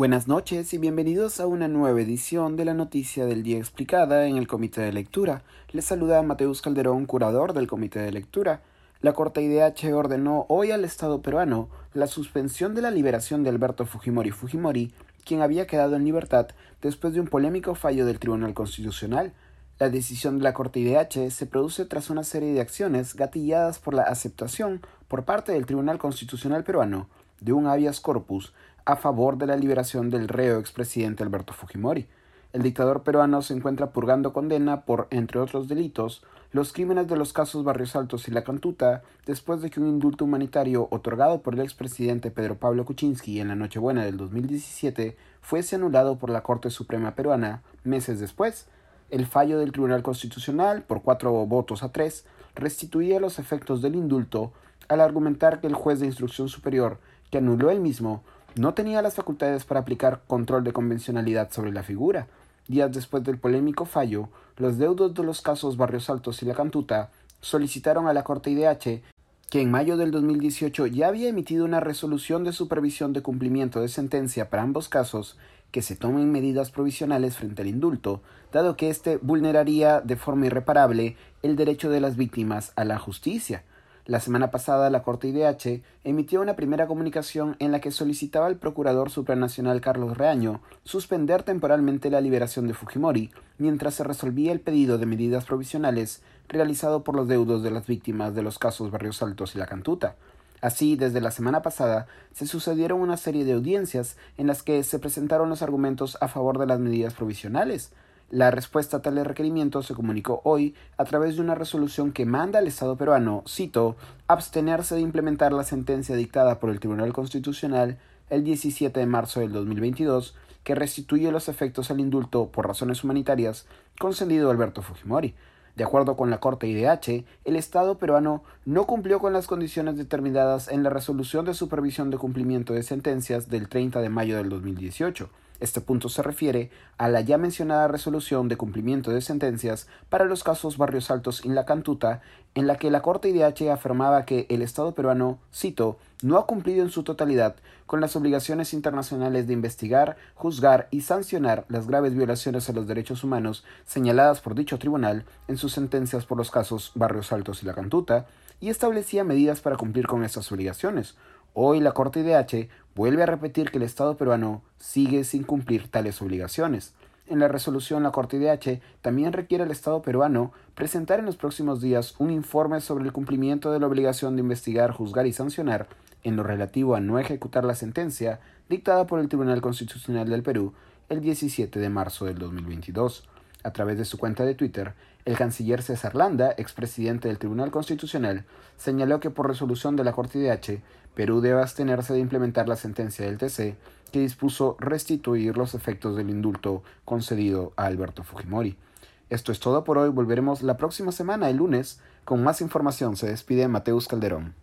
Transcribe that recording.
Buenas noches y bienvenidos a una nueva edición de la Noticia del Día Explicada en el Comité de Lectura. Les saluda Mateus Calderón, curador del Comité de Lectura. La Corte IDH ordenó hoy al Estado peruano la suspensión de la liberación de Alberto Fujimori Fujimori, quien había quedado en libertad después de un polémico fallo del Tribunal Constitucional. La decisión de la Corte IDH se produce tras una serie de acciones gatilladas por la aceptación por parte del Tribunal Constitucional peruano de un habeas corpus a favor de la liberación del reo expresidente Alberto Fujimori. El dictador peruano se encuentra purgando condena por, entre otros delitos, los crímenes de los casos Barrios Altos y La Cantuta, después de que un indulto humanitario otorgado por el expresidente Pedro Pablo Kuczynski en la Nochebuena del 2017 fuese anulado por la Corte Suprema peruana meses después. El fallo del Tribunal Constitucional, por cuatro votos a tres, restituía los efectos del indulto al argumentar que el juez de instrucción superior, que anuló el mismo, no tenía las facultades para aplicar control de convencionalidad sobre la figura. Días después del polémico fallo, los deudos de los casos Barrios Altos y La Cantuta solicitaron a la Corte IDH que en mayo del 2018 ya había emitido una resolución de supervisión de cumplimiento de sentencia para ambos casos que se tomen medidas provisionales frente al indulto, dado que éste vulneraría de forma irreparable el derecho de las víctimas a la justicia. La semana pasada, la Corte IDH emitió una primera comunicación en la que solicitaba al Procurador Supranacional Carlos Reaño suspender temporalmente la liberación de Fujimori mientras se resolvía el pedido de medidas provisionales realizado por los deudos de las víctimas de los casos Barrios Altos y La Cantuta. Así, desde la semana pasada, se sucedieron una serie de audiencias en las que se presentaron los argumentos a favor de las medidas provisionales, la respuesta a tales requerimientos se comunicó hoy a través de una resolución que manda al Estado peruano, cito, abstenerse de implementar la sentencia dictada por el Tribunal Constitucional el 17 de marzo del 2022 que restituye los efectos al indulto por razones humanitarias concedido a Alberto Fujimori. De acuerdo con la Corte IDH, el Estado peruano no cumplió con las condiciones determinadas en la resolución de supervisión de cumplimiento de sentencias del 30 de mayo del 2018 este punto se refiere a la ya mencionada resolución de cumplimiento de sentencias para los casos Barrios Altos y La Cantuta, en la que la Corte IDH afirmaba que el Estado peruano, cito, no ha cumplido en su totalidad con las obligaciones internacionales de investigar, juzgar y sancionar las graves violaciones a los derechos humanos señaladas por dicho tribunal en sus sentencias por los casos Barrios Altos y La Cantuta, y establecía medidas para cumplir con estas obligaciones. Hoy la Corte IDH vuelve a repetir que el Estado peruano sigue sin cumplir tales obligaciones. En la resolución, la Corte IDH también requiere al Estado peruano presentar en los próximos días un informe sobre el cumplimiento de la obligación de investigar, juzgar y sancionar en lo relativo a no ejecutar la sentencia dictada por el Tribunal Constitucional del Perú el 17 de marzo del 2022. A través de su cuenta de Twitter, el canciller César Landa, expresidente del Tribunal Constitucional, señaló que por resolución de la Corte IDH, Perú debe abstenerse de implementar la sentencia del TC que dispuso restituir los efectos del indulto concedido a Alberto Fujimori. Esto es todo por hoy. Volveremos la próxima semana, el lunes, con más información. Se despide Mateus Calderón.